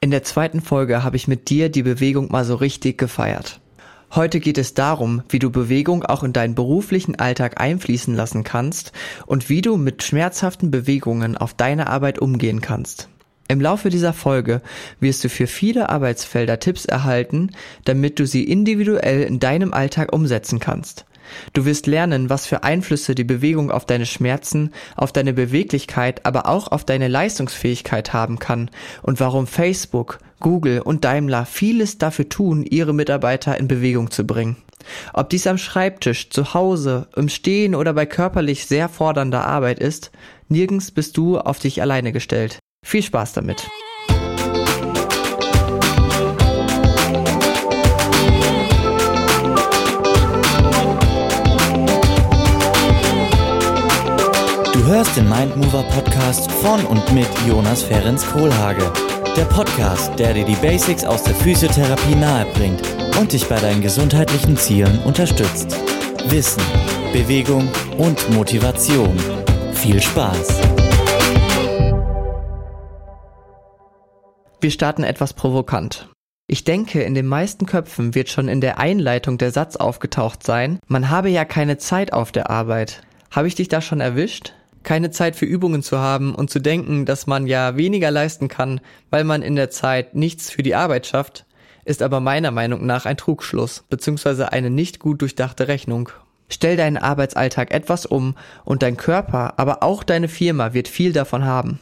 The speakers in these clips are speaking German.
In der zweiten Folge habe ich mit dir die Bewegung mal so richtig gefeiert. Heute geht es darum, wie du Bewegung auch in deinen beruflichen Alltag einfließen lassen kannst und wie du mit schmerzhaften Bewegungen auf deine Arbeit umgehen kannst. Im Laufe dieser Folge wirst du für viele Arbeitsfelder Tipps erhalten, damit du sie individuell in deinem Alltag umsetzen kannst. Du wirst lernen, was für Einflüsse die Bewegung auf deine Schmerzen, auf deine Beweglichkeit, aber auch auf deine Leistungsfähigkeit haben kann und warum Facebook, Google und Daimler vieles dafür tun, ihre Mitarbeiter in Bewegung zu bringen. Ob dies am Schreibtisch, zu Hause, im Stehen oder bei körperlich sehr fordernder Arbeit ist, nirgends bist du auf dich alleine gestellt. Viel Spaß damit! Hörst den Mindmover Podcast von und mit Jonas Ferens Kohlhage. Der Podcast, der dir die Basics aus der Physiotherapie nahebringt und dich bei deinen gesundheitlichen Zielen unterstützt. Wissen, Bewegung und Motivation. Viel Spaß! Wir starten etwas provokant. Ich denke, in den meisten Köpfen wird schon in der Einleitung der Satz aufgetaucht sein, man habe ja keine Zeit auf der Arbeit. Habe ich dich da schon erwischt? Keine Zeit für Übungen zu haben und zu denken, dass man ja weniger leisten kann, weil man in der Zeit nichts für die Arbeit schafft, ist aber meiner Meinung nach ein Trugschluss bzw. eine nicht gut durchdachte Rechnung. Stell deinen Arbeitsalltag etwas um und dein Körper, aber auch deine Firma wird viel davon haben.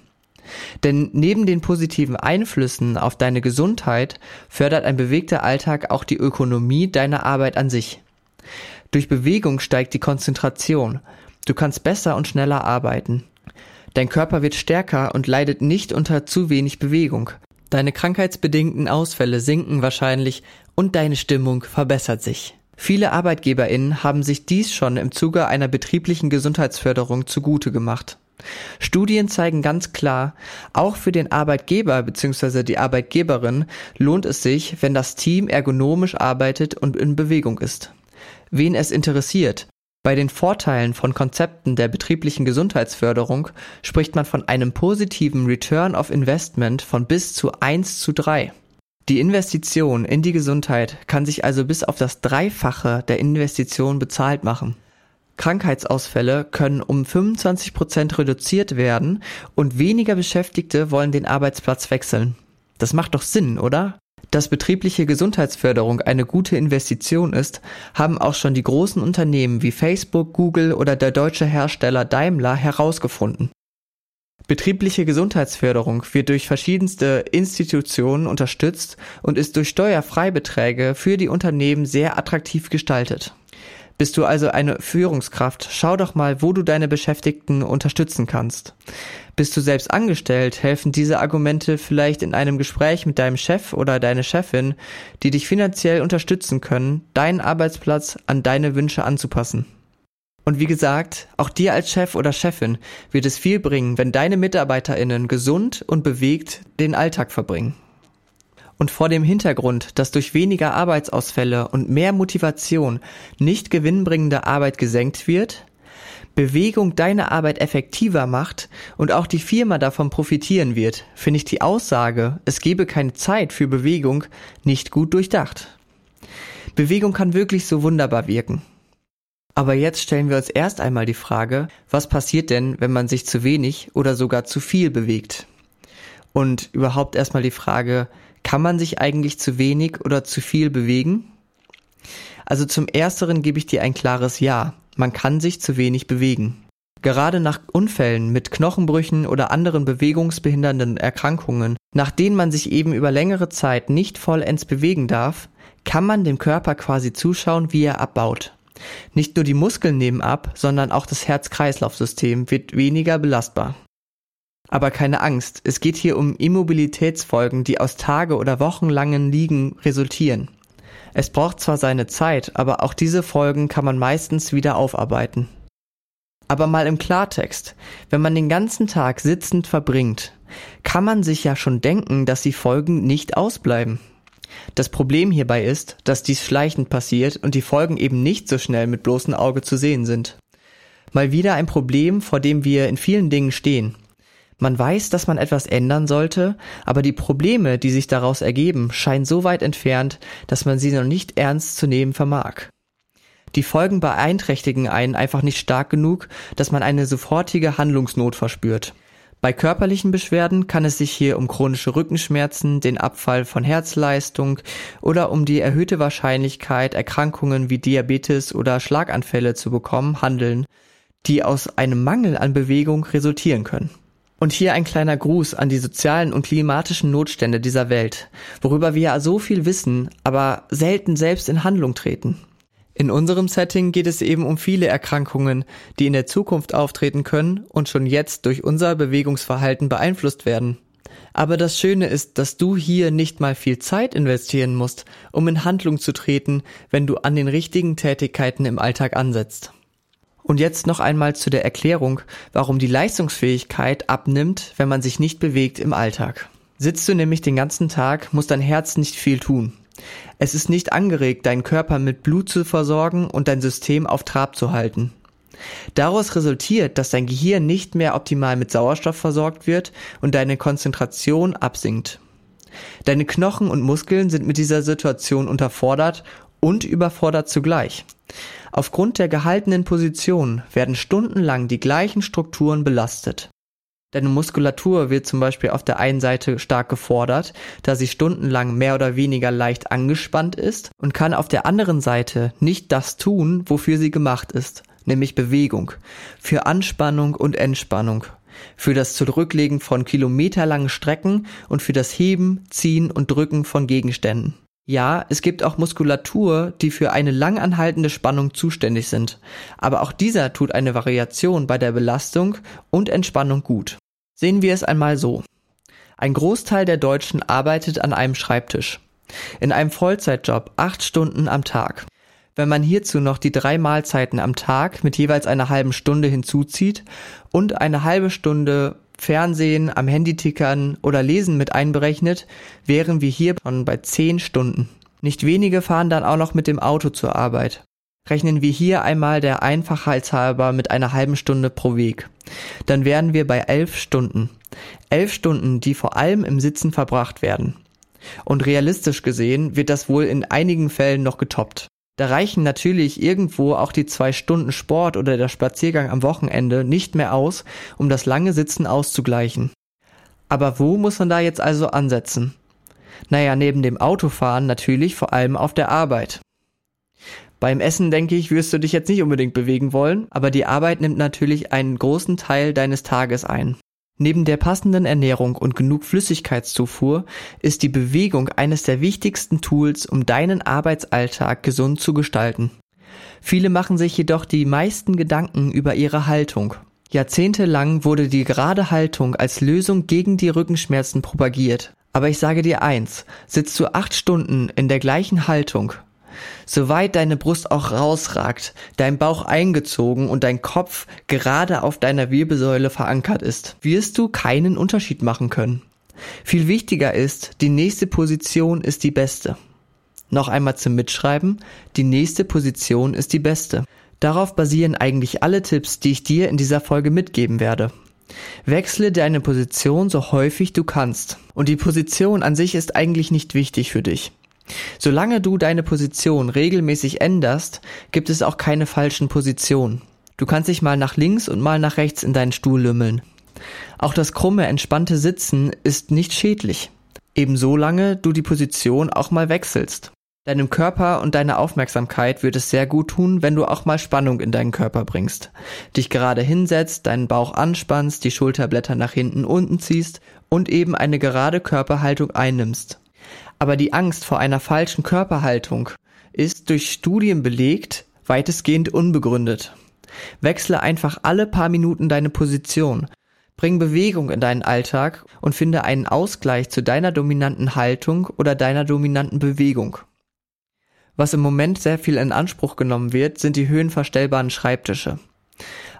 Denn neben den positiven Einflüssen auf deine Gesundheit fördert ein bewegter Alltag auch die Ökonomie deiner Arbeit an sich. Durch Bewegung steigt die Konzentration, Du kannst besser und schneller arbeiten. Dein Körper wird stärker und leidet nicht unter zu wenig Bewegung. Deine krankheitsbedingten Ausfälle sinken wahrscheinlich und deine Stimmung verbessert sich. Viele ArbeitgeberInnen haben sich dies schon im Zuge einer betrieblichen Gesundheitsförderung zugute gemacht. Studien zeigen ganz klar, auch für den Arbeitgeber bzw. die Arbeitgeberin lohnt es sich, wenn das Team ergonomisch arbeitet und in Bewegung ist. Wen es interessiert, bei den Vorteilen von Konzepten der betrieblichen Gesundheitsförderung spricht man von einem positiven Return of Investment von bis zu 1 zu 3. Die Investition in die Gesundheit kann sich also bis auf das Dreifache der Investition bezahlt machen. Krankheitsausfälle können um 25 Prozent reduziert werden und weniger Beschäftigte wollen den Arbeitsplatz wechseln. Das macht doch Sinn, oder? Dass betriebliche Gesundheitsförderung eine gute Investition ist, haben auch schon die großen Unternehmen wie Facebook, Google oder der deutsche Hersteller Daimler herausgefunden. Betriebliche Gesundheitsförderung wird durch verschiedenste Institutionen unterstützt und ist durch Steuerfreibeträge für die Unternehmen sehr attraktiv gestaltet. Bist du also eine Führungskraft, schau doch mal, wo du deine Beschäftigten unterstützen kannst. Bist du selbst angestellt, helfen diese Argumente vielleicht in einem Gespräch mit deinem Chef oder deine Chefin, die dich finanziell unterstützen können, deinen Arbeitsplatz an deine Wünsche anzupassen. Und wie gesagt, auch dir als Chef oder Chefin wird es viel bringen, wenn deine Mitarbeiterinnen gesund und bewegt den Alltag verbringen. Und vor dem Hintergrund, dass durch weniger Arbeitsausfälle und mehr Motivation nicht gewinnbringende Arbeit gesenkt wird, Bewegung deine Arbeit effektiver macht und auch die Firma davon profitieren wird, finde ich die Aussage, es gebe keine Zeit für Bewegung, nicht gut durchdacht. Bewegung kann wirklich so wunderbar wirken. Aber jetzt stellen wir uns erst einmal die Frage, was passiert denn, wenn man sich zu wenig oder sogar zu viel bewegt? Und überhaupt erstmal die Frage, kann man sich eigentlich zu wenig oder zu viel bewegen? Also zum Ersteren gebe ich dir ein klares Ja. Man kann sich zu wenig bewegen. Gerade nach Unfällen mit Knochenbrüchen oder anderen bewegungsbehindernden Erkrankungen, nach denen man sich eben über längere Zeit nicht vollends bewegen darf, kann man dem Körper quasi zuschauen, wie er abbaut. Nicht nur die Muskeln nehmen ab, sondern auch das Herz-Kreislauf-System wird weniger belastbar. Aber keine Angst, es geht hier um Immobilitätsfolgen, die aus Tage- oder wochenlangen Liegen resultieren. Es braucht zwar seine Zeit, aber auch diese Folgen kann man meistens wieder aufarbeiten. Aber mal im Klartext, wenn man den ganzen Tag sitzend verbringt, kann man sich ja schon denken, dass die Folgen nicht ausbleiben. Das Problem hierbei ist, dass dies schleichend passiert und die Folgen eben nicht so schnell mit bloßem Auge zu sehen sind. Mal wieder ein Problem, vor dem wir in vielen Dingen stehen. Man weiß, dass man etwas ändern sollte, aber die Probleme, die sich daraus ergeben, scheinen so weit entfernt, dass man sie noch nicht ernst zu nehmen vermag. Die Folgen beeinträchtigen einen einfach nicht stark genug, dass man eine sofortige Handlungsnot verspürt. Bei körperlichen Beschwerden kann es sich hier um chronische Rückenschmerzen, den Abfall von Herzleistung oder um die erhöhte Wahrscheinlichkeit, Erkrankungen wie Diabetes oder Schlaganfälle zu bekommen, handeln, die aus einem Mangel an Bewegung resultieren können. Und hier ein kleiner Gruß an die sozialen und klimatischen Notstände dieser Welt, worüber wir ja so viel wissen, aber selten selbst in Handlung treten. In unserem Setting geht es eben um viele Erkrankungen, die in der Zukunft auftreten können und schon jetzt durch unser Bewegungsverhalten beeinflusst werden. Aber das Schöne ist, dass du hier nicht mal viel Zeit investieren musst, um in Handlung zu treten, wenn du an den richtigen Tätigkeiten im Alltag ansetzt. Und jetzt noch einmal zu der Erklärung, warum die Leistungsfähigkeit abnimmt, wenn man sich nicht bewegt im Alltag. Sitzt du nämlich den ganzen Tag, muss dein Herz nicht viel tun. Es ist nicht angeregt, deinen Körper mit Blut zu versorgen und dein System auf Trab zu halten. Daraus resultiert, dass dein Gehirn nicht mehr optimal mit Sauerstoff versorgt wird und deine Konzentration absinkt. Deine Knochen und Muskeln sind mit dieser Situation unterfordert und überfordert zugleich. Aufgrund der gehaltenen Position werden stundenlang die gleichen Strukturen belastet. Deine Muskulatur wird zum Beispiel auf der einen Seite stark gefordert, da sie stundenlang mehr oder weniger leicht angespannt ist und kann auf der anderen Seite nicht das tun, wofür sie gemacht ist, nämlich Bewegung, für Anspannung und Entspannung, für das Zurücklegen von kilometerlangen Strecken und für das Heben, Ziehen und Drücken von Gegenständen. Ja, es gibt auch Muskulatur, die für eine langanhaltende Spannung zuständig sind, aber auch dieser tut eine Variation bei der Belastung und Entspannung gut. Sehen wir es einmal so. Ein Großteil der Deutschen arbeitet an einem Schreibtisch. In einem Vollzeitjob acht Stunden am Tag. Wenn man hierzu noch die drei Mahlzeiten am Tag mit jeweils einer halben Stunde hinzuzieht und eine halbe Stunde Fernsehen, am Handy tickern oder lesen mit einberechnet, wären wir hier schon bei zehn Stunden. Nicht wenige fahren dann auch noch mit dem Auto zur Arbeit. Rechnen wir hier einmal der Einfachheitshalber mit einer halben Stunde pro Weg. Dann wären wir bei elf Stunden. Elf Stunden, die vor allem im Sitzen verbracht werden. Und realistisch gesehen wird das wohl in einigen Fällen noch getoppt. Da reichen natürlich irgendwo auch die zwei Stunden Sport oder der Spaziergang am Wochenende nicht mehr aus, um das lange Sitzen auszugleichen. Aber wo muss man da jetzt also ansetzen? Naja, neben dem Autofahren natürlich vor allem auf der Arbeit. Beim Essen, denke ich, wirst du dich jetzt nicht unbedingt bewegen wollen, aber die Arbeit nimmt natürlich einen großen Teil deines Tages ein. Neben der passenden Ernährung und genug Flüssigkeitszufuhr ist die Bewegung eines der wichtigsten Tools, um deinen Arbeitsalltag gesund zu gestalten. Viele machen sich jedoch die meisten Gedanken über ihre Haltung. Jahrzehntelang wurde die gerade Haltung als Lösung gegen die Rückenschmerzen propagiert. Aber ich sage dir eins, sitzt du acht Stunden in der gleichen Haltung, Soweit deine Brust auch rausragt, dein Bauch eingezogen und dein Kopf gerade auf deiner Wirbelsäule verankert ist, wirst du keinen Unterschied machen können. Viel wichtiger ist, die nächste Position ist die beste. Noch einmal zum Mitschreiben, die nächste Position ist die beste. Darauf basieren eigentlich alle Tipps, die ich dir in dieser Folge mitgeben werde. Wechsle deine Position so häufig du kannst. Und die Position an sich ist eigentlich nicht wichtig für dich. Solange du deine Position regelmäßig änderst, gibt es auch keine falschen Positionen. Du kannst dich mal nach links und mal nach rechts in deinen Stuhl lümmeln. Auch das krumme, entspannte Sitzen ist nicht schädlich. Ebenso lange du die Position auch mal wechselst. Deinem Körper und deiner Aufmerksamkeit wird es sehr gut tun, wenn du auch mal Spannung in deinen Körper bringst. Dich gerade hinsetzt, deinen Bauch anspannst, die Schulterblätter nach hinten unten ziehst und eben eine gerade Körperhaltung einnimmst. Aber die Angst vor einer falschen Körperhaltung ist durch Studien belegt weitestgehend unbegründet. Wechsle einfach alle paar Minuten deine Position. Bring Bewegung in deinen Alltag und finde einen Ausgleich zu deiner dominanten Haltung oder deiner dominanten Bewegung. Was im Moment sehr viel in Anspruch genommen wird, sind die höhenverstellbaren Schreibtische.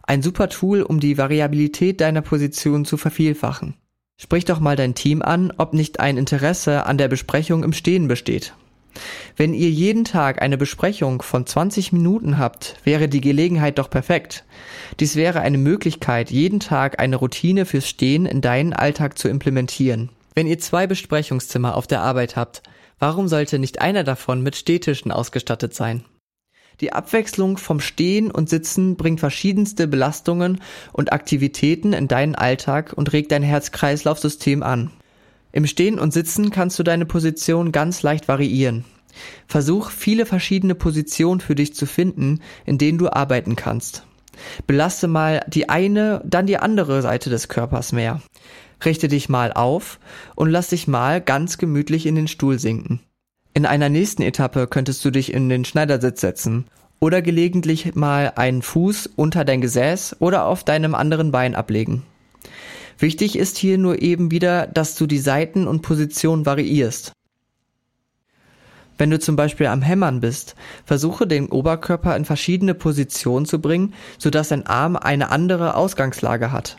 Ein super Tool, um die Variabilität deiner Position zu vervielfachen. Sprich doch mal dein Team an, ob nicht ein Interesse an der Besprechung im Stehen besteht. Wenn ihr jeden Tag eine Besprechung von 20 Minuten habt, wäre die Gelegenheit doch perfekt. Dies wäre eine Möglichkeit, jeden Tag eine Routine fürs Stehen in deinen Alltag zu implementieren. Wenn ihr zwei Besprechungszimmer auf der Arbeit habt, warum sollte nicht einer davon mit Stehtischen ausgestattet sein? Die Abwechslung vom Stehen und Sitzen bringt verschiedenste Belastungen und Aktivitäten in deinen Alltag und regt dein Herz-Kreislauf-System an. Im Stehen und Sitzen kannst du deine Position ganz leicht variieren. Versuch viele verschiedene Positionen für dich zu finden, in denen du arbeiten kannst. Belaste mal die eine, dann die andere Seite des Körpers mehr. Richte dich mal auf und lass dich mal ganz gemütlich in den Stuhl sinken. In einer nächsten Etappe könntest du dich in den Schneidersitz setzen oder gelegentlich mal einen Fuß unter dein Gesäß oder auf deinem anderen Bein ablegen. Wichtig ist hier nur eben wieder, dass du die Seiten und Positionen variierst. Wenn du zum Beispiel am Hämmern bist, versuche den Oberkörper in verschiedene Positionen zu bringen, sodass dein Arm eine andere Ausgangslage hat.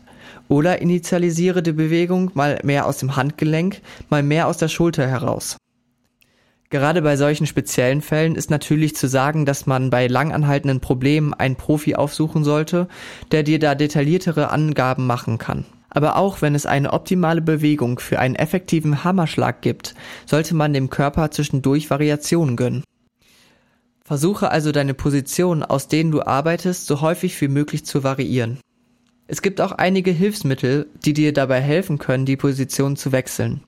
Oder initialisiere die Bewegung mal mehr aus dem Handgelenk, mal mehr aus der Schulter heraus. Gerade bei solchen speziellen Fällen ist natürlich zu sagen, dass man bei langanhaltenden Problemen einen Profi aufsuchen sollte, der dir da detailliertere Angaben machen kann. Aber auch wenn es eine optimale Bewegung für einen effektiven Hammerschlag gibt, sollte man dem Körper zwischendurch Variationen gönnen. Versuche also deine Positionen, aus denen du arbeitest, so häufig wie möglich zu variieren. Es gibt auch einige Hilfsmittel, die dir dabei helfen können, die Position zu wechseln.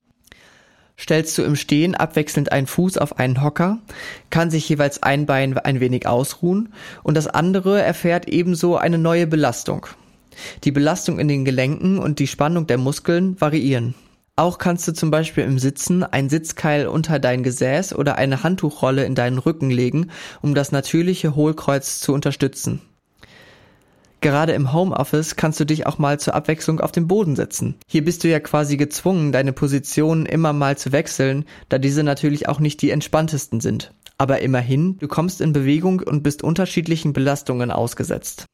Stellst du im Stehen abwechselnd einen Fuß auf einen Hocker, kann sich jeweils ein Bein ein wenig ausruhen und das andere erfährt ebenso eine neue Belastung. Die Belastung in den Gelenken und die Spannung der Muskeln variieren. Auch kannst du zum Beispiel im Sitzen ein Sitzkeil unter dein Gesäß oder eine Handtuchrolle in deinen Rücken legen, um das natürliche Hohlkreuz zu unterstützen. Gerade im Homeoffice kannst du dich auch mal zur Abwechslung auf den Boden setzen. Hier bist du ja quasi gezwungen, deine Positionen immer mal zu wechseln, da diese natürlich auch nicht die entspanntesten sind. Aber immerhin, du kommst in Bewegung und bist unterschiedlichen Belastungen ausgesetzt.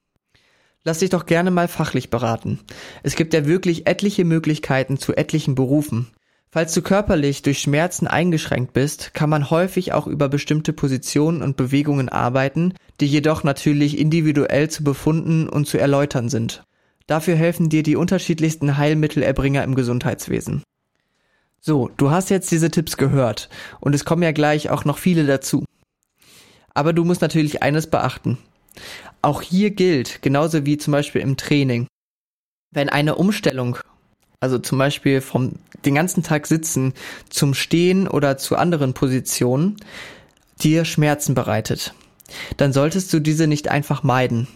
Lass dich doch gerne mal fachlich beraten. Es gibt ja wirklich etliche Möglichkeiten zu etlichen Berufen. Falls du körperlich durch Schmerzen eingeschränkt bist, kann man häufig auch über bestimmte Positionen und Bewegungen arbeiten, die jedoch natürlich individuell zu befunden und zu erläutern sind. Dafür helfen dir die unterschiedlichsten Heilmittelerbringer im Gesundheitswesen. So, du hast jetzt diese Tipps gehört und es kommen ja gleich auch noch viele dazu. Aber du musst natürlich eines beachten. Auch hier gilt, genauso wie zum Beispiel im Training, wenn eine Umstellung also zum Beispiel vom den ganzen Tag sitzen zum Stehen oder zu anderen Positionen, dir Schmerzen bereitet, dann solltest du diese nicht einfach meiden.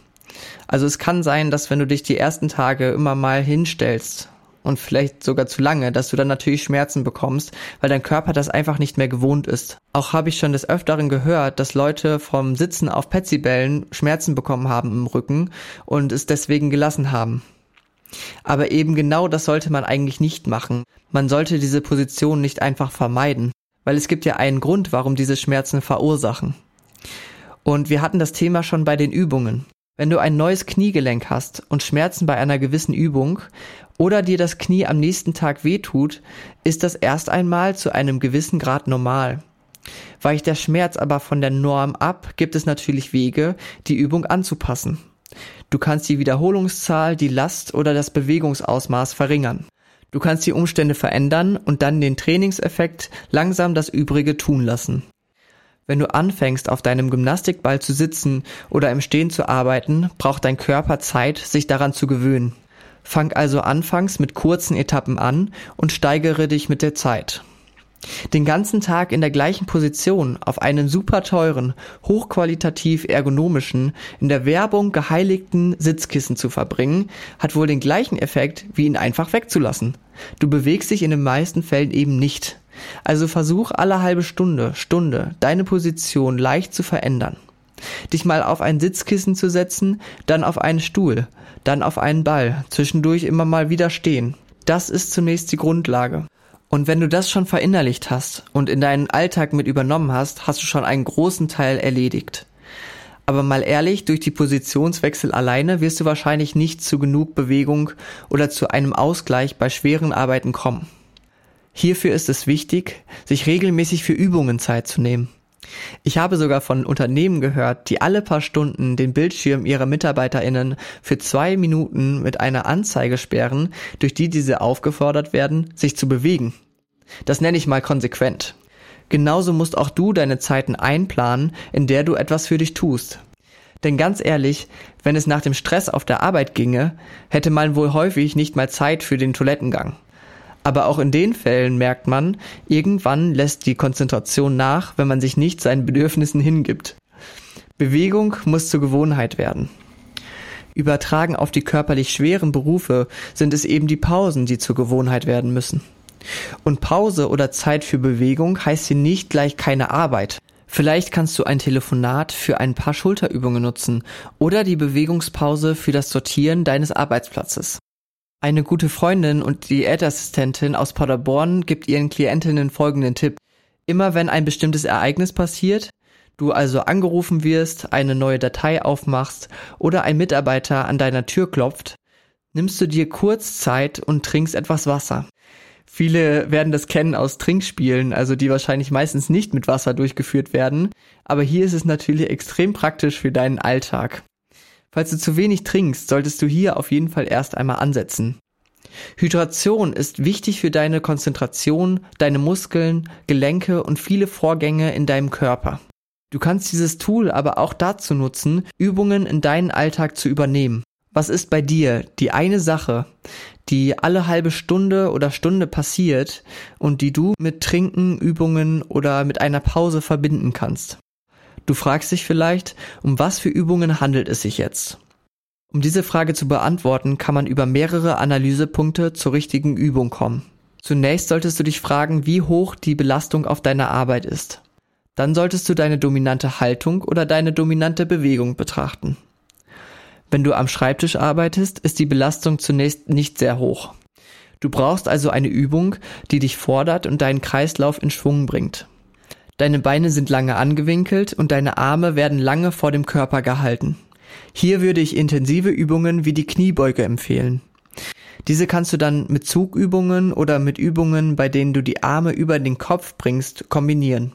Also es kann sein, dass wenn du dich die ersten Tage immer mal hinstellst und vielleicht sogar zu lange, dass du dann natürlich Schmerzen bekommst, weil dein Körper das einfach nicht mehr gewohnt ist. Auch habe ich schon des Öfteren gehört, dass Leute vom Sitzen auf Petsybällen Schmerzen bekommen haben im Rücken und es deswegen gelassen haben. Aber eben genau das sollte man eigentlich nicht machen. Man sollte diese Position nicht einfach vermeiden, weil es gibt ja einen Grund, warum diese Schmerzen verursachen. Und wir hatten das Thema schon bei den Übungen. Wenn du ein neues Kniegelenk hast und Schmerzen bei einer gewissen Übung oder dir das Knie am nächsten Tag wehtut, ist das erst einmal zu einem gewissen Grad normal. Weicht der Schmerz aber von der Norm ab, gibt es natürlich Wege, die Übung anzupassen. Du kannst die Wiederholungszahl, die Last oder das Bewegungsausmaß verringern. Du kannst die Umstände verändern und dann den Trainingseffekt langsam das Übrige tun lassen. Wenn du anfängst, auf deinem Gymnastikball zu sitzen oder im Stehen zu arbeiten, braucht dein Körper Zeit, sich daran zu gewöhnen. Fang also anfangs mit kurzen Etappen an und steigere dich mit der Zeit. Den ganzen Tag in der gleichen Position auf einem super teuren, hochqualitativ ergonomischen, in der Werbung geheiligten Sitzkissen zu verbringen, hat wohl den gleichen Effekt, wie ihn einfach wegzulassen. Du bewegst dich in den meisten Fällen eben nicht. Also versuch alle halbe Stunde, Stunde deine Position leicht zu verändern. Dich mal auf ein Sitzkissen zu setzen, dann auf einen Stuhl, dann auf einen Ball, zwischendurch immer mal wieder stehen. Das ist zunächst die Grundlage. Und wenn du das schon verinnerlicht hast und in deinen Alltag mit übernommen hast, hast du schon einen großen Teil erledigt. Aber mal ehrlich, durch die Positionswechsel alleine wirst du wahrscheinlich nicht zu genug Bewegung oder zu einem Ausgleich bei schweren Arbeiten kommen. Hierfür ist es wichtig, sich regelmäßig für Übungen Zeit zu nehmen. Ich habe sogar von Unternehmen gehört, die alle paar Stunden den Bildschirm ihrer MitarbeiterInnen für zwei Minuten mit einer Anzeige sperren, durch die diese aufgefordert werden, sich zu bewegen. Das nenne ich mal konsequent. Genauso musst auch du deine Zeiten einplanen, in der du etwas für dich tust. Denn ganz ehrlich, wenn es nach dem Stress auf der Arbeit ginge, hätte man wohl häufig nicht mal Zeit für den Toilettengang. Aber auch in den Fällen merkt man, irgendwann lässt die Konzentration nach, wenn man sich nicht seinen Bedürfnissen hingibt. Bewegung muss zur Gewohnheit werden. Übertragen auf die körperlich schweren Berufe sind es eben die Pausen, die zur Gewohnheit werden müssen. Und Pause oder Zeit für Bewegung heißt hier nicht gleich keine Arbeit. Vielleicht kannst du ein Telefonat für ein paar Schulterübungen nutzen oder die Bewegungspause für das Sortieren deines Arbeitsplatzes. Eine gute Freundin und Diätassistentin aus Paderborn gibt ihren Klientinnen folgenden Tipp. Immer wenn ein bestimmtes Ereignis passiert, du also angerufen wirst, eine neue Datei aufmachst oder ein Mitarbeiter an deiner Tür klopft, nimmst du dir kurz Zeit und trinkst etwas Wasser. Viele werden das kennen aus Trinkspielen, also die wahrscheinlich meistens nicht mit Wasser durchgeführt werden, aber hier ist es natürlich extrem praktisch für deinen Alltag. Falls du zu wenig trinkst, solltest du hier auf jeden Fall erst einmal ansetzen. Hydration ist wichtig für deine Konzentration, deine Muskeln, Gelenke und viele Vorgänge in deinem Körper. Du kannst dieses Tool aber auch dazu nutzen, Übungen in deinen Alltag zu übernehmen. Was ist bei dir die eine Sache, die alle halbe Stunde oder Stunde passiert und die du mit Trinken, Übungen oder mit einer Pause verbinden kannst? Du fragst dich vielleicht, um was für Übungen handelt es sich jetzt? Um diese Frage zu beantworten, kann man über mehrere Analysepunkte zur richtigen Übung kommen. Zunächst solltest du dich fragen, wie hoch die Belastung auf deiner Arbeit ist. Dann solltest du deine dominante Haltung oder deine dominante Bewegung betrachten. Wenn du am Schreibtisch arbeitest, ist die Belastung zunächst nicht sehr hoch. Du brauchst also eine Übung, die dich fordert und deinen Kreislauf in Schwung bringt. Deine Beine sind lange angewinkelt und deine Arme werden lange vor dem Körper gehalten. Hier würde ich intensive Übungen wie die Kniebeuge empfehlen. Diese kannst du dann mit Zugübungen oder mit Übungen, bei denen du die Arme über den Kopf bringst, kombinieren.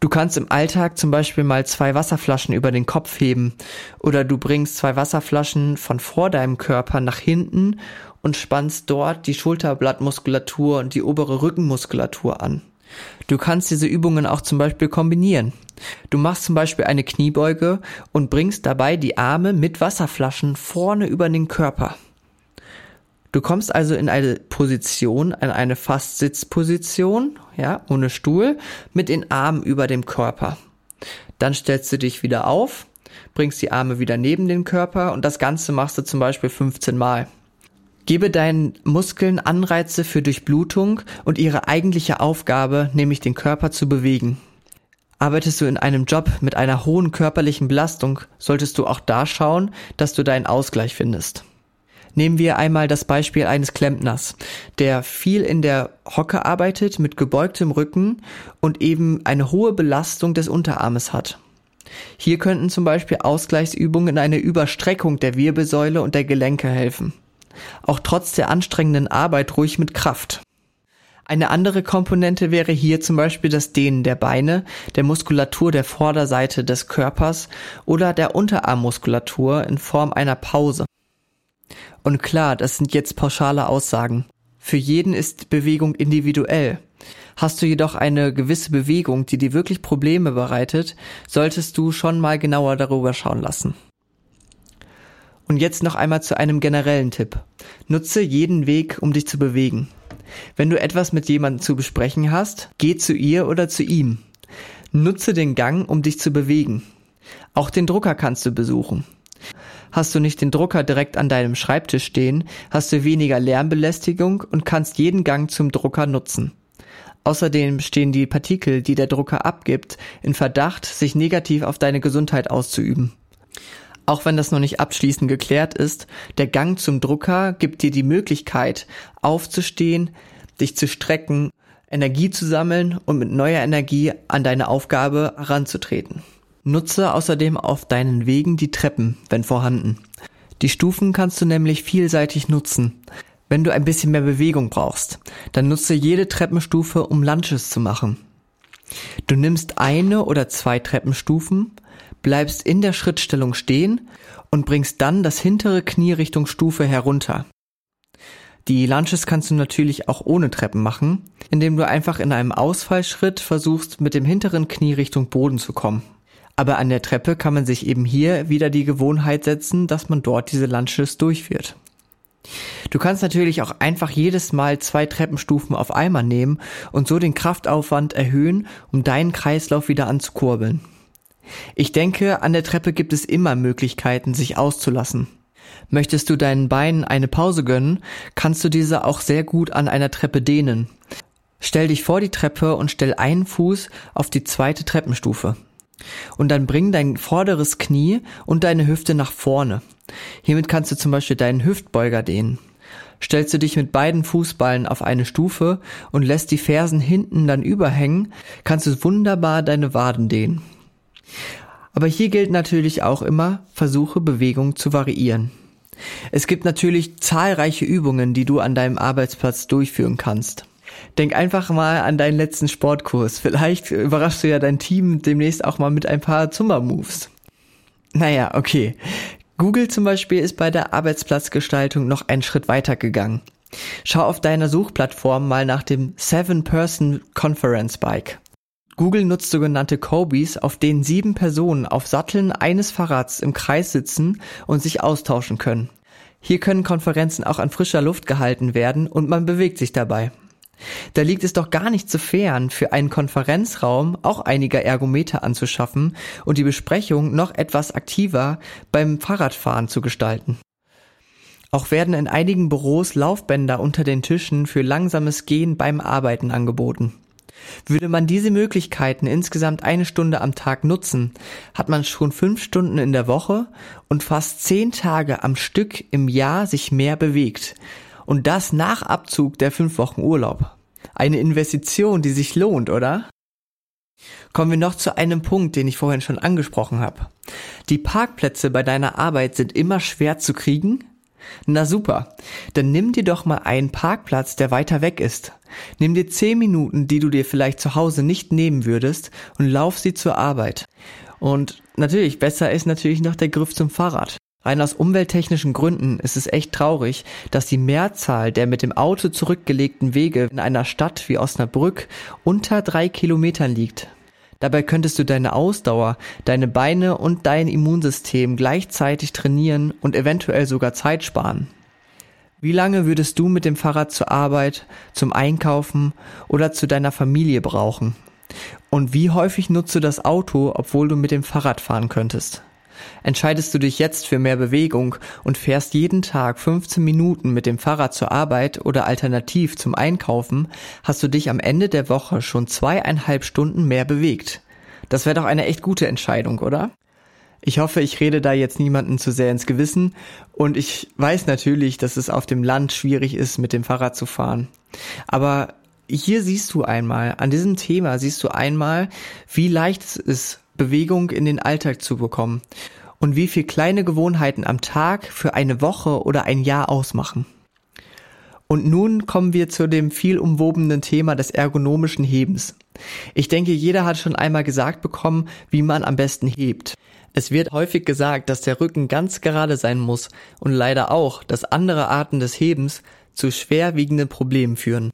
Du kannst im Alltag zum Beispiel mal zwei Wasserflaschen über den Kopf heben oder du bringst zwei Wasserflaschen von vor deinem Körper nach hinten und spannst dort die Schulterblattmuskulatur und die obere Rückenmuskulatur an. Du kannst diese Übungen auch zum Beispiel kombinieren. Du machst zum Beispiel eine Kniebeuge und bringst dabei die Arme mit Wasserflaschen vorne über den Körper. Du kommst also in eine Position, in eine Fastsitzposition, ja, ohne Stuhl, mit den Armen über dem Körper. Dann stellst du dich wieder auf, bringst die Arme wieder neben den Körper und das Ganze machst du zum Beispiel 15 Mal. Gebe deinen Muskeln Anreize für Durchblutung und ihre eigentliche Aufgabe, nämlich den Körper zu bewegen. Arbeitest du in einem Job mit einer hohen körperlichen Belastung, solltest du auch da schauen, dass du deinen Ausgleich findest. Nehmen wir einmal das Beispiel eines Klempners, der viel in der Hocke arbeitet mit gebeugtem Rücken und eben eine hohe Belastung des Unterarmes hat. Hier könnten zum Beispiel Ausgleichsübungen in einer Überstreckung der Wirbelsäule und der Gelenke helfen auch trotz der anstrengenden Arbeit ruhig mit Kraft. Eine andere Komponente wäre hier zum Beispiel das Dehnen der Beine, der Muskulatur der Vorderseite des Körpers oder der Unterarmmuskulatur in Form einer Pause. Und klar, das sind jetzt pauschale Aussagen. Für jeden ist Bewegung individuell. Hast du jedoch eine gewisse Bewegung, die dir wirklich Probleme bereitet, solltest du schon mal genauer darüber schauen lassen. Und jetzt noch einmal zu einem generellen Tipp. Nutze jeden Weg, um dich zu bewegen. Wenn du etwas mit jemandem zu besprechen hast, geh zu ihr oder zu ihm. Nutze den Gang, um dich zu bewegen. Auch den Drucker kannst du besuchen. Hast du nicht den Drucker direkt an deinem Schreibtisch stehen, hast du weniger Lärmbelästigung und kannst jeden Gang zum Drucker nutzen. Außerdem stehen die Partikel, die der Drucker abgibt, in Verdacht, sich negativ auf deine Gesundheit auszuüben. Auch wenn das noch nicht abschließend geklärt ist, der Gang zum Drucker gibt dir die Möglichkeit, aufzustehen, dich zu strecken, Energie zu sammeln und mit neuer Energie an deine Aufgabe heranzutreten. Nutze außerdem auf deinen Wegen die Treppen, wenn vorhanden. Die Stufen kannst du nämlich vielseitig nutzen. Wenn du ein bisschen mehr Bewegung brauchst, dann nutze jede Treppenstufe, um Lunches zu machen. Du nimmst eine oder zwei Treppenstufen, bleibst in der Schrittstellung stehen und bringst dann das hintere Knie Richtung Stufe herunter. Die Lunches kannst du natürlich auch ohne Treppen machen, indem du einfach in einem Ausfallschritt versuchst, mit dem hinteren Knie Richtung Boden zu kommen. Aber an der Treppe kann man sich eben hier wieder die Gewohnheit setzen, dass man dort diese Lunches durchführt. Du kannst natürlich auch einfach jedes Mal zwei Treppenstufen auf einmal nehmen und so den Kraftaufwand erhöhen, um deinen Kreislauf wieder anzukurbeln. Ich denke, an der Treppe gibt es immer Möglichkeiten, sich auszulassen. Möchtest du deinen Beinen eine Pause gönnen, kannst du diese auch sehr gut an einer Treppe dehnen. Stell dich vor die Treppe und stell einen Fuß auf die zweite Treppenstufe. Und dann bring dein vorderes Knie und deine Hüfte nach vorne. Hiermit kannst du zum Beispiel deinen Hüftbeuger dehnen. Stellst du dich mit beiden Fußballen auf eine Stufe und lässt die Fersen hinten dann überhängen, kannst du wunderbar deine Waden dehnen. Aber hier gilt natürlich auch immer, versuche Bewegung zu variieren. Es gibt natürlich zahlreiche Übungen, die du an deinem Arbeitsplatz durchführen kannst. Denk einfach mal an deinen letzten Sportkurs. Vielleicht überraschst du ja dein Team demnächst auch mal mit ein paar Zumba-Moves. Naja, okay. Google zum Beispiel ist bei der Arbeitsplatzgestaltung noch einen Schritt weiter gegangen. Schau auf deiner Suchplattform mal nach dem Seven-Person Conference Bike. Google nutzt sogenannte Cobys, auf denen sieben Personen auf Satteln eines Fahrrads im Kreis sitzen und sich austauschen können. Hier können Konferenzen auch an frischer Luft gehalten werden und man bewegt sich dabei. Da liegt es doch gar nicht zu fern, für einen Konferenzraum auch einige Ergometer anzuschaffen und die Besprechung noch etwas aktiver beim Fahrradfahren zu gestalten. Auch werden in einigen Büros Laufbänder unter den Tischen für langsames Gehen beim Arbeiten angeboten. Würde man diese Möglichkeiten insgesamt eine Stunde am Tag nutzen, hat man schon fünf Stunden in der Woche und fast zehn Tage am Stück im Jahr sich mehr bewegt, und das nach Abzug der fünf Wochen Urlaub. Eine Investition, die sich lohnt, oder? Kommen wir noch zu einem Punkt, den ich vorhin schon angesprochen habe. Die Parkplätze bei deiner Arbeit sind immer schwer zu kriegen? Na super, dann nimm dir doch mal einen Parkplatz, der weiter weg ist. Nimm dir zehn Minuten, die du dir vielleicht zu Hause nicht nehmen würdest, und lauf sie zur Arbeit. Und natürlich, besser ist natürlich noch der Griff zum Fahrrad. Rein aus umwelttechnischen Gründen ist es echt traurig, dass die Mehrzahl der mit dem Auto zurückgelegten Wege in einer Stadt wie Osnabrück unter drei Kilometern liegt. Dabei könntest du deine Ausdauer, deine Beine und dein Immunsystem gleichzeitig trainieren und eventuell sogar Zeit sparen. Wie lange würdest du mit dem Fahrrad zur Arbeit, zum Einkaufen oder zu deiner Familie brauchen? Und wie häufig nutzt du das Auto, obwohl du mit dem Fahrrad fahren könntest? Entscheidest du dich jetzt für mehr Bewegung und fährst jeden Tag 15 Minuten mit dem Fahrrad zur Arbeit oder alternativ zum Einkaufen, hast du dich am Ende der Woche schon zweieinhalb Stunden mehr bewegt. Das wäre doch eine echt gute Entscheidung, oder? Ich hoffe, ich rede da jetzt niemanden zu sehr ins Gewissen und ich weiß natürlich, dass es auf dem Land schwierig ist, mit dem Fahrrad zu fahren. Aber hier siehst du einmal, an diesem Thema siehst du einmal, wie leicht es ist, Bewegung in den Alltag zu bekommen und wie viel kleine Gewohnheiten am Tag für eine Woche oder ein Jahr ausmachen. Und nun kommen wir zu dem viel umwobenen Thema des ergonomischen Hebens. Ich denke, jeder hat schon einmal gesagt bekommen, wie man am besten hebt. Es wird häufig gesagt, dass der Rücken ganz gerade sein muss und leider auch, dass andere Arten des Hebens zu schwerwiegenden Problemen führen.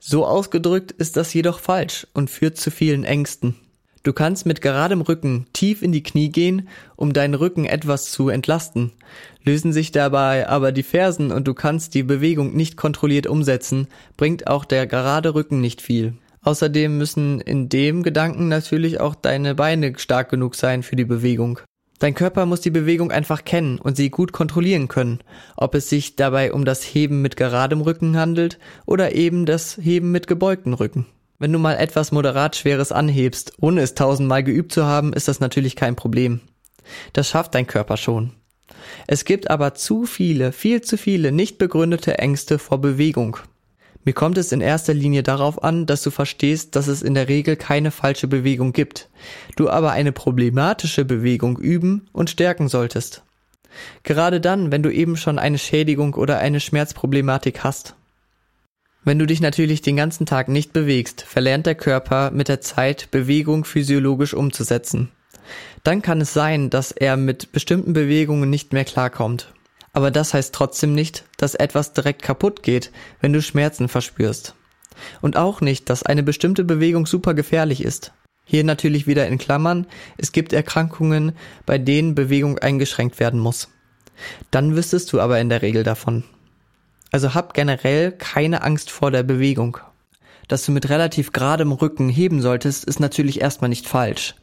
So ausgedrückt ist das jedoch falsch und führt zu vielen Ängsten. Du kannst mit geradem Rücken tief in die Knie gehen, um deinen Rücken etwas zu entlasten. Lösen sich dabei aber die Fersen und du kannst die Bewegung nicht kontrolliert umsetzen, bringt auch der gerade Rücken nicht viel. Außerdem müssen in dem Gedanken natürlich auch deine Beine stark genug sein für die Bewegung. Dein Körper muss die Bewegung einfach kennen und sie gut kontrollieren können, ob es sich dabei um das Heben mit geradem Rücken handelt oder eben das Heben mit gebeugten Rücken. Wenn du mal etwas moderat Schweres anhebst, ohne es tausendmal geübt zu haben, ist das natürlich kein Problem. Das schafft dein Körper schon. Es gibt aber zu viele, viel zu viele nicht begründete Ängste vor Bewegung. Mir kommt es in erster Linie darauf an, dass du verstehst, dass es in der Regel keine falsche Bewegung gibt, du aber eine problematische Bewegung üben und stärken solltest. Gerade dann, wenn du eben schon eine Schädigung oder eine Schmerzproblematik hast. Wenn du dich natürlich den ganzen Tag nicht bewegst, verlernt der Körper mit der Zeit Bewegung physiologisch umzusetzen. Dann kann es sein, dass er mit bestimmten Bewegungen nicht mehr klarkommt. Aber das heißt trotzdem nicht, dass etwas direkt kaputt geht, wenn du Schmerzen verspürst. Und auch nicht, dass eine bestimmte Bewegung super gefährlich ist. Hier natürlich wieder in Klammern, es gibt Erkrankungen, bei denen Bewegung eingeschränkt werden muss. Dann wüsstest du aber in der Regel davon. Also hab generell keine Angst vor der Bewegung. Dass du mit relativ geradem Rücken heben solltest, ist natürlich erstmal nicht falsch.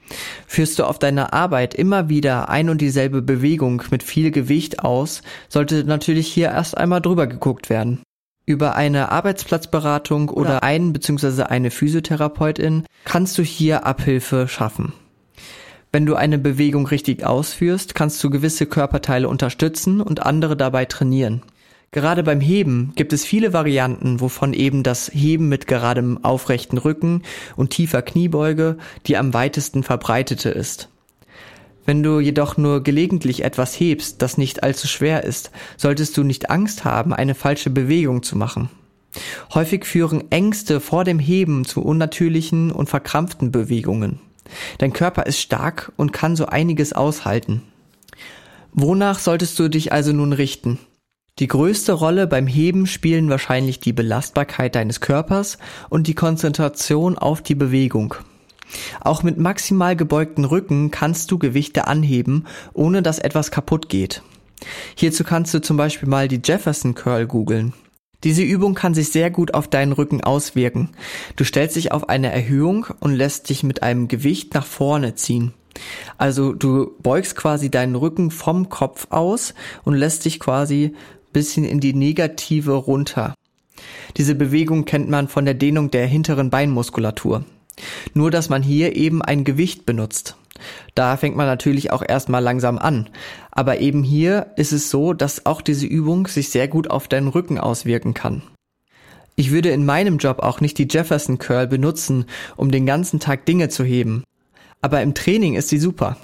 Führst du auf deiner Arbeit immer wieder ein und dieselbe Bewegung mit viel Gewicht aus, sollte natürlich hier erst einmal drüber geguckt werden. Über eine Arbeitsplatzberatung oder einen bzw. eine Physiotherapeutin kannst du hier Abhilfe schaffen. Wenn du eine Bewegung richtig ausführst, kannst du gewisse Körperteile unterstützen und andere dabei trainieren. Gerade beim Heben gibt es viele Varianten, wovon eben das Heben mit geradem aufrechten Rücken und tiefer Kniebeuge die am weitesten verbreitete ist. Wenn du jedoch nur gelegentlich etwas hebst, das nicht allzu schwer ist, solltest du nicht Angst haben, eine falsche Bewegung zu machen. Häufig führen Ängste vor dem Heben zu unnatürlichen und verkrampften Bewegungen. Dein Körper ist stark und kann so einiges aushalten. Wonach solltest du dich also nun richten? Die größte Rolle beim Heben spielen wahrscheinlich die Belastbarkeit deines Körpers und die Konzentration auf die Bewegung. Auch mit maximal gebeugten Rücken kannst du Gewichte anheben, ohne dass etwas kaputt geht. Hierzu kannst du zum Beispiel mal die Jefferson Curl googeln. Diese Übung kann sich sehr gut auf deinen Rücken auswirken. Du stellst dich auf eine Erhöhung und lässt dich mit einem Gewicht nach vorne ziehen. Also du beugst quasi deinen Rücken vom Kopf aus und lässt dich quasi bisschen in die negative runter. Diese Bewegung kennt man von der Dehnung der hinteren Beinmuskulatur. Nur dass man hier eben ein Gewicht benutzt. Da fängt man natürlich auch erstmal langsam an. Aber eben hier ist es so, dass auch diese Übung sich sehr gut auf deinen Rücken auswirken kann. Ich würde in meinem Job auch nicht die Jefferson Curl benutzen, um den ganzen Tag Dinge zu heben. Aber im Training ist sie super.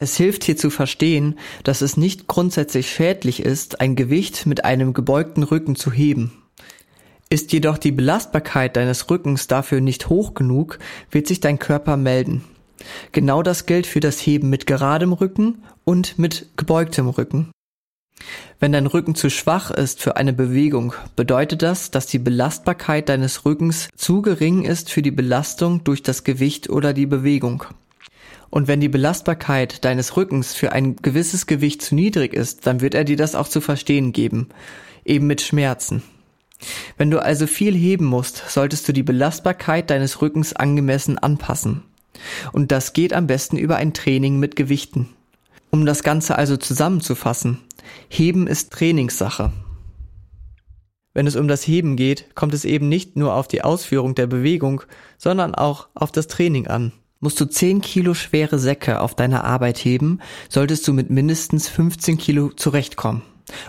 Es hilft hier zu verstehen, dass es nicht grundsätzlich schädlich ist, ein Gewicht mit einem gebeugten Rücken zu heben. Ist jedoch die Belastbarkeit deines Rückens dafür nicht hoch genug, wird sich dein Körper melden. Genau das gilt für das Heben mit geradem Rücken und mit gebeugtem Rücken. Wenn dein Rücken zu schwach ist für eine Bewegung, bedeutet das, dass die Belastbarkeit deines Rückens zu gering ist für die Belastung durch das Gewicht oder die Bewegung. Und wenn die Belastbarkeit deines Rückens für ein gewisses Gewicht zu niedrig ist, dann wird er dir das auch zu verstehen geben, eben mit Schmerzen. Wenn du also viel heben musst, solltest du die Belastbarkeit deines Rückens angemessen anpassen. Und das geht am besten über ein Training mit Gewichten. Um das Ganze also zusammenzufassen, Heben ist Trainingssache. Wenn es um das Heben geht, kommt es eben nicht nur auf die Ausführung der Bewegung, sondern auch auf das Training an. Musst du 10 Kilo schwere Säcke auf deiner Arbeit heben, solltest du mit mindestens 15 Kilo zurechtkommen,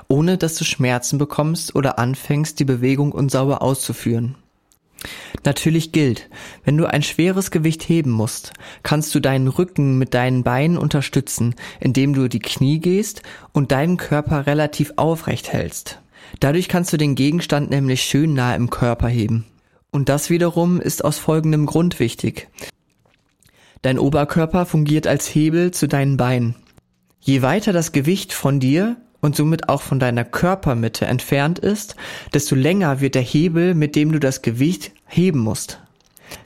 ohne dass du Schmerzen bekommst oder anfängst, die Bewegung unsauber auszuführen. Natürlich gilt, wenn du ein schweres Gewicht heben musst, kannst du deinen Rücken mit deinen Beinen unterstützen, indem du die Knie gehst und deinen Körper relativ aufrecht hältst. Dadurch kannst du den Gegenstand nämlich schön nah im Körper heben. Und das wiederum ist aus folgendem Grund wichtig. Dein Oberkörper fungiert als Hebel zu deinen Beinen. Je weiter das Gewicht von dir und somit auch von deiner Körpermitte entfernt ist, desto länger wird der Hebel, mit dem du das Gewicht heben musst.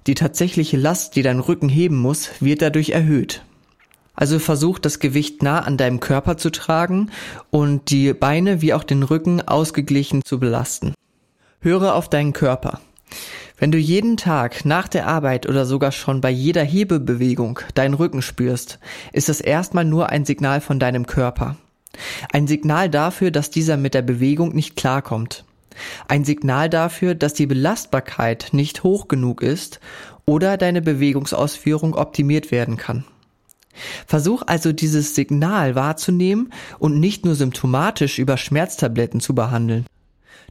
Die tatsächliche Last, die dein Rücken heben muss, wird dadurch erhöht. Also versuch das Gewicht nah an deinem Körper zu tragen und die Beine wie auch den Rücken ausgeglichen zu belasten. Höre auf deinen Körper. Wenn du jeden Tag nach der Arbeit oder sogar schon bei jeder Hebebewegung deinen Rücken spürst, ist das erstmal nur ein Signal von deinem Körper. Ein Signal dafür, dass dieser mit der Bewegung nicht klarkommt. Ein Signal dafür, dass die Belastbarkeit nicht hoch genug ist oder deine Bewegungsausführung optimiert werden kann. Versuch also dieses Signal wahrzunehmen und nicht nur symptomatisch über Schmerztabletten zu behandeln.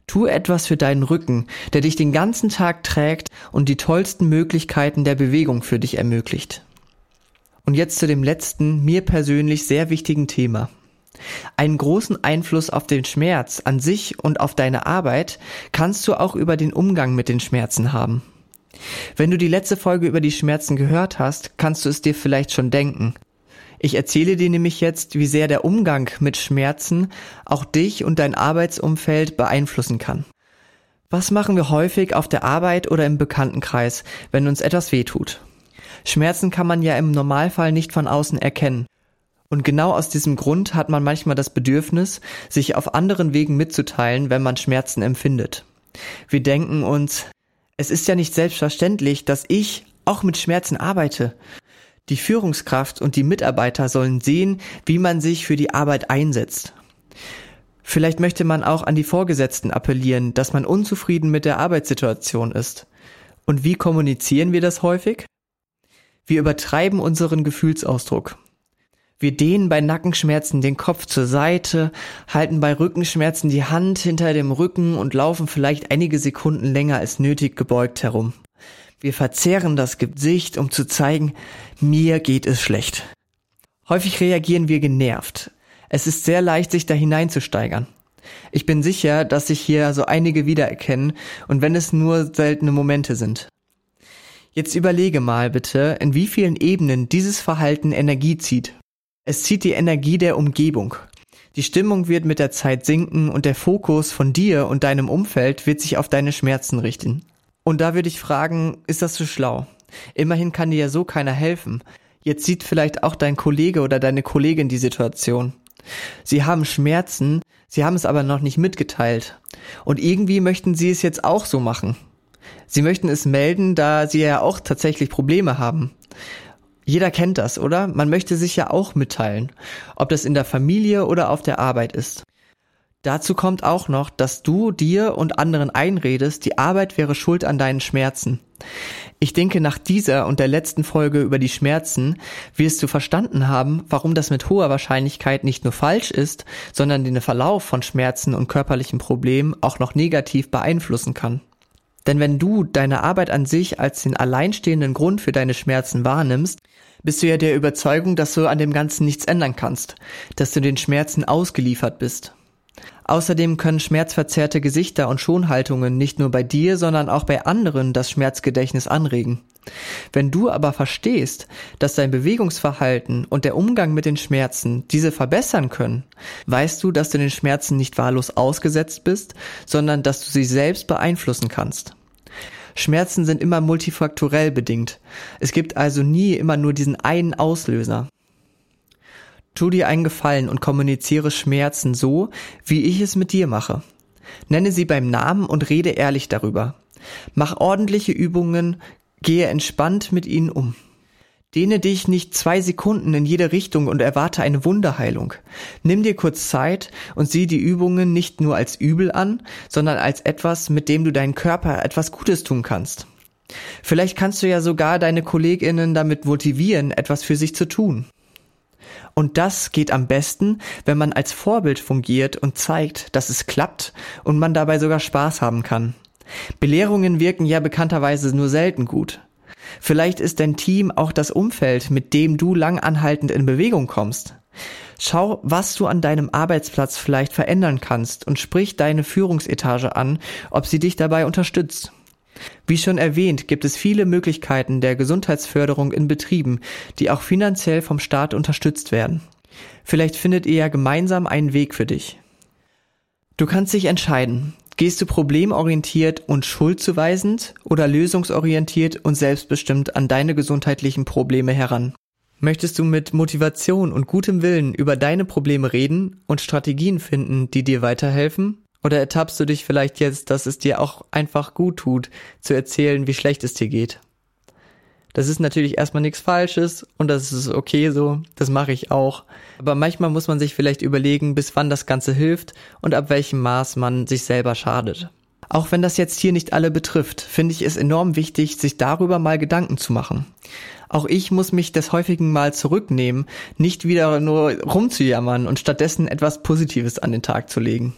Tu etwas für deinen Rücken, der dich den ganzen Tag trägt und die tollsten Möglichkeiten der Bewegung für dich ermöglicht. Und jetzt zu dem letzten, mir persönlich sehr wichtigen Thema. Einen großen Einfluss auf den Schmerz an sich und auf deine Arbeit kannst du auch über den Umgang mit den Schmerzen haben. Wenn du die letzte Folge über die Schmerzen gehört hast, kannst du es dir vielleicht schon denken. Ich erzähle dir nämlich jetzt, wie sehr der Umgang mit Schmerzen auch dich und dein Arbeitsumfeld beeinflussen kann. Was machen wir häufig auf der Arbeit oder im Bekanntenkreis, wenn uns etwas wehtut? Schmerzen kann man ja im Normalfall nicht von außen erkennen. Und genau aus diesem Grund hat man manchmal das Bedürfnis, sich auf anderen Wegen mitzuteilen, wenn man Schmerzen empfindet. Wir denken uns, es ist ja nicht selbstverständlich, dass ich auch mit Schmerzen arbeite. Die Führungskraft und die Mitarbeiter sollen sehen, wie man sich für die Arbeit einsetzt. Vielleicht möchte man auch an die Vorgesetzten appellieren, dass man unzufrieden mit der Arbeitssituation ist. Und wie kommunizieren wir das häufig? Wir übertreiben unseren Gefühlsausdruck. Wir dehnen bei Nackenschmerzen den Kopf zur Seite, halten bei Rückenschmerzen die Hand hinter dem Rücken und laufen vielleicht einige Sekunden länger als nötig gebeugt herum. Wir verzehren das Gesicht, um zu zeigen, mir geht es schlecht. Häufig reagieren wir genervt. Es ist sehr leicht, sich da hineinzusteigern. Ich bin sicher, dass sich hier so einige wiedererkennen und wenn es nur seltene Momente sind. Jetzt überlege mal bitte, in wie vielen Ebenen dieses Verhalten Energie zieht. Es zieht die Energie der Umgebung. Die Stimmung wird mit der Zeit sinken und der Fokus von dir und deinem Umfeld wird sich auf deine Schmerzen richten. Und da würde ich fragen, ist das zu schlau? Immerhin kann dir ja so keiner helfen. Jetzt sieht vielleicht auch dein Kollege oder deine Kollegin die Situation. Sie haben Schmerzen, sie haben es aber noch nicht mitgeteilt. Und irgendwie möchten sie es jetzt auch so machen. Sie möchten es melden, da sie ja auch tatsächlich Probleme haben. Jeder kennt das, oder? Man möchte sich ja auch mitteilen, ob das in der Familie oder auf der Arbeit ist. Dazu kommt auch noch, dass du dir und anderen einredest, die Arbeit wäre schuld an deinen Schmerzen. Ich denke, nach dieser und der letzten Folge über die Schmerzen wirst du verstanden haben, warum das mit hoher Wahrscheinlichkeit nicht nur falsch ist, sondern den Verlauf von Schmerzen und körperlichen Problemen auch noch negativ beeinflussen kann. Denn wenn du deine Arbeit an sich als den alleinstehenden Grund für deine Schmerzen wahrnimmst, bist du ja der Überzeugung, dass du an dem Ganzen nichts ändern kannst, dass du den Schmerzen ausgeliefert bist. Außerdem können schmerzverzerrte Gesichter und Schonhaltungen nicht nur bei dir, sondern auch bei anderen das Schmerzgedächtnis anregen. Wenn du aber verstehst, dass dein Bewegungsverhalten und der Umgang mit den Schmerzen diese verbessern können, weißt du, dass du den Schmerzen nicht wahllos ausgesetzt bist, sondern dass du sie selbst beeinflussen kannst. Schmerzen sind immer multifaktorell bedingt. Es gibt also nie immer nur diesen einen Auslöser. Tu dir einen Gefallen und kommuniziere Schmerzen so, wie ich es mit dir mache. Nenne sie beim Namen und rede ehrlich darüber. Mach ordentliche Übungen, gehe entspannt mit ihnen um. Dehne dich nicht zwei Sekunden in jede Richtung und erwarte eine Wunderheilung. Nimm dir kurz Zeit und sieh die Übungen nicht nur als übel an, sondern als etwas, mit dem du deinen Körper etwas Gutes tun kannst. Vielleicht kannst du ja sogar deine Kolleginnen damit motivieren, etwas für sich zu tun. Und das geht am besten, wenn man als Vorbild fungiert und zeigt, dass es klappt und man dabei sogar Spaß haben kann. Belehrungen wirken ja bekannterweise nur selten gut. Vielleicht ist dein Team auch das Umfeld, mit dem du lang anhaltend in Bewegung kommst. Schau, was du an deinem Arbeitsplatz vielleicht verändern kannst und sprich deine Führungsetage an, ob sie dich dabei unterstützt. Wie schon erwähnt, gibt es viele Möglichkeiten der Gesundheitsförderung in Betrieben, die auch finanziell vom Staat unterstützt werden. Vielleicht findet ihr ja gemeinsam einen Weg für dich. Du kannst dich entscheiden. Gehst du problemorientiert und schuldzuweisend oder lösungsorientiert und selbstbestimmt an deine gesundheitlichen Probleme heran? Möchtest du mit Motivation und gutem Willen über deine Probleme reden und Strategien finden, die dir weiterhelfen? Oder ertappst du dich vielleicht jetzt, dass es dir auch einfach gut tut, zu erzählen, wie schlecht es dir geht? Das ist natürlich erstmal nichts Falsches und das ist okay so, das mache ich auch. Aber manchmal muss man sich vielleicht überlegen, bis wann das Ganze hilft und ab welchem Maß man sich selber schadet. Auch wenn das jetzt hier nicht alle betrifft, finde ich es enorm wichtig, sich darüber mal Gedanken zu machen. Auch ich muss mich des häufigen Mal zurücknehmen, nicht wieder nur rumzujammern und stattdessen etwas Positives an den Tag zu legen.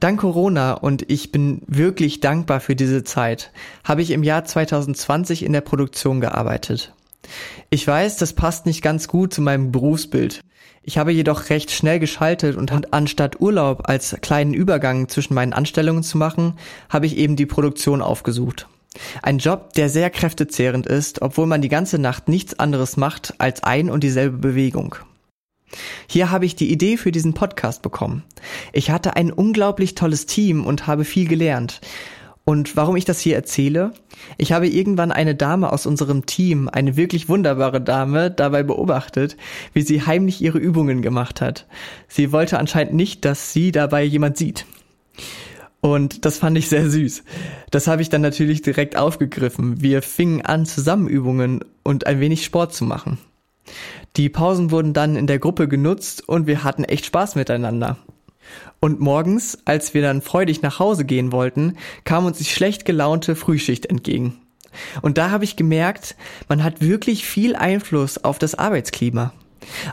Dank Corona und ich bin wirklich dankbar für diese Zeit, habe ich im Jahr 2020 in der Produktion gearbeitet. Ich weiß, das passt nicht ganz gut zu meinem Berufsbild. Ich habe jedoch recht schnell geschaltet und anstatt Urlaub als kleinen Übergang zwischen meinen Anstellungen zu machen, habe ich eben die Produktion aufgesucht. Ein Job, der sehr kräftezehrend ist, obwohl man die ganze Nacht nichts anderes macht als ein und dieselbe Bewegung. Hier habe ich die Idee für diesen Podcast bekommen. Ich hatte ein unglaublich tolles Team und habe viel gelernt. Und warum ich das hier erzähle? Ich habe irgendwann eine Dame aus unserem Team, eine wirklich wunderbare Dame, dabei beobachtet, wie sie heimlich ihre Übungen gemacht hat. Sie wollte anscheinend nicht, dass sie dabei jemand sieht. Und das fand ich sehr süß. Das habe ich dann natürlich direkt aufgegriffen. Wir fingen an, Zusammenübungen und ein wenig Sport zu machen. Die Pausen wurden dann in der Gruppe genutzt und wir hatten echt Spaß miteinander. Und morgens, als wir dann freudig nach Hause gehen wollten, kam uns die schlecht gelaunte Frühschicht entgegen. Und da habe ich gemerkt, man hat wirklich viel Einfluss auf das Arbeitsklima.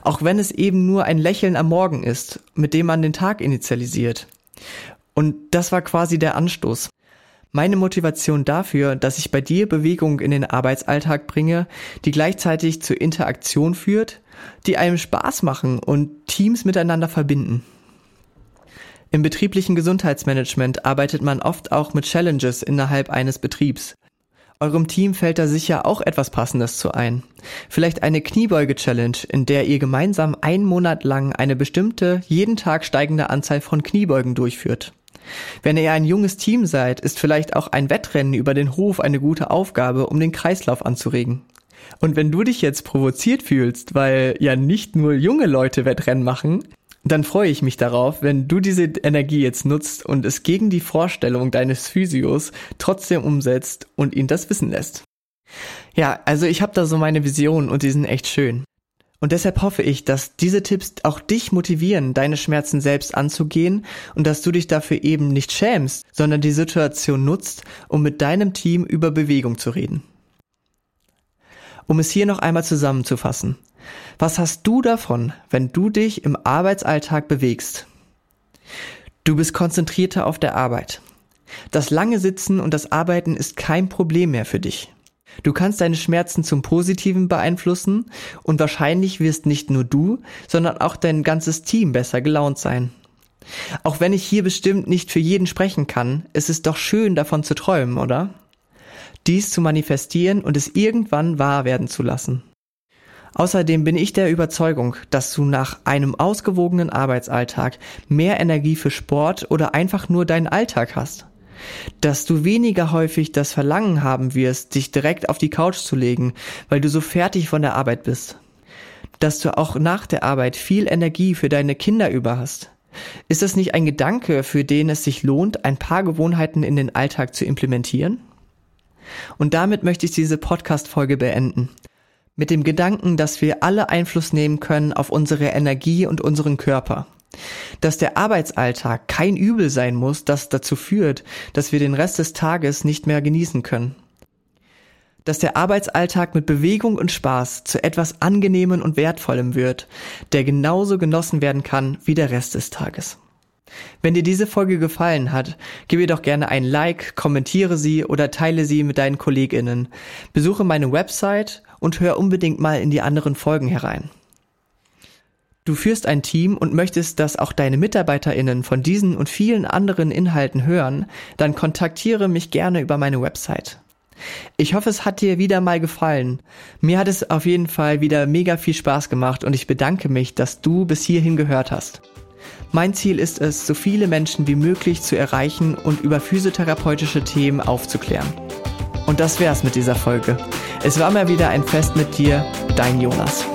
Auch wenn es eben nur ein Lächeln am Morgen ist, mit dem man den Tag initialisiert. Und das war quasi der Anstoß. Meine Motivation dafür, dass ich bei dir Bewegung in den Arbeitsalltag bringe, die gleichzeitig zur Interaktion führt, die einem Spaß machen und Teams miteinander verbinden. Im betrieblichen Gesundheitsmanagement arbeitet man oft auch mit Challenges innerhalb eines Betriebs. Eurem Team fällt da sicher auch etwas Passendes zu ein. Vielleicht eine Kniebeuge-Challenge, in der ihr gemeinsam einen Monat lang eine bestimmte, jeden Tag steigende Anzahl von Kniebeugen durchführt. Wenn ihr ein junges Team seid, ist vielleicht auch ein Wettrennen über den Hof eine gute Aufgabe, um den Kreislauf anzuregen. Und wenn du dich jetzt provoziert fühlst, weil ja nicht nur junge Leute Wettrennen machen, dann freue ich mich darauf, wenn du diese Energie jetzt nutzt und es gegen die Vorstellung deines Physios trotzdem umsetzt und ihn das wissen lässt. Ja, also ich habe da so meine Visionen und die sind echt schön. Und deshalb hoffe ich, dass diese Tipps auch dich motivieren, deine Schmerzen selbst anzugehen und dass du dich dafür eben nicht schämst, sondern die Situation nutzt, um mit deinem Team über Bewegung zu reden. Um es hier noch einmal zusammenzufassen. Was hast du davon, wenn du dich im Arbeitsalltag bewegst? Du bist konzentrierter auf der Arbeit. Das lange Sitzen und das Arbeiten ist kein Problem mehr für dich. Du kannst deine Schmerzen zum Positiven beeinflussen und wahrscheinlich wirst nicht nur du, sondern auch dein ganzes Team besser gelaunt sein. Auch wenn ich hier bestimmt nicht für jeden sprechen kann, es ist doch schön davon zu träumen, oder? Dies zu manifestieren und es irgendwann wahr werden zu lassen. Außerdem bin ich der Überzeugung, dass du nach einem ausgewogenen Arbeitsalltag mehr Energie für Sport oder einfach nur deinen Alltag hast. Dass du weniger häufig das Verlangen haben wirst, dich direkt auf die Couch zu legen, weil du so fertig von der Arbeit bist. Dass du auch nach der Arbeit viel Energie für deine Kinder über hast. Ist das nicht ein Gedanke, für den es sich lohnt, ein paar Gewohnheiten in den Alltag zu implementieren? Und damit möchte ich diese Podcast-Folge beenden mit dem Gedanken, dass wir alle Einfluss nehmen können auf unsere Energie und unseren Körper. Dass der Arbeitsalltag kein Übel sein muss, das dazu führt, dass wir den Rest des Tages nicht mehr genießen können. Dass der Arbeitsalltag mit Bewegung und Spaß zu etwas Angenehmen und Wertvollem wird, der genauso genossen werden kann wie der Rest des Tages. Wenn dir diese Folge gefallen hat, gib ihr doch gerne ein Like, kommentiere sie oder teile sie mit deinen KollegInnen. Besuche meine Website und hör unbedingt mal in die anderen Folgen herein. Du führst ein Team und möchtest, dass auch deine MitarbeiterInnen von diesen und vielen anderen Inhalten hören, dann kontaktiere mich gerne über meine Website. Ich hoffe, es hat dir wieder mal gefallen. Mir hat es auf jeden Fall wieder mega viel Spaß gemacht und ich bedanke mich, dass du bis hierhin gehört hast. Mein Ziel ist es, so viele Menschen wie möglich zu erreichen und über physiotherapeutische Themen aufzuklären. Und das wär's mit dieser Folge. Es war mal wieder ein Fest mit dir, dein Jonas.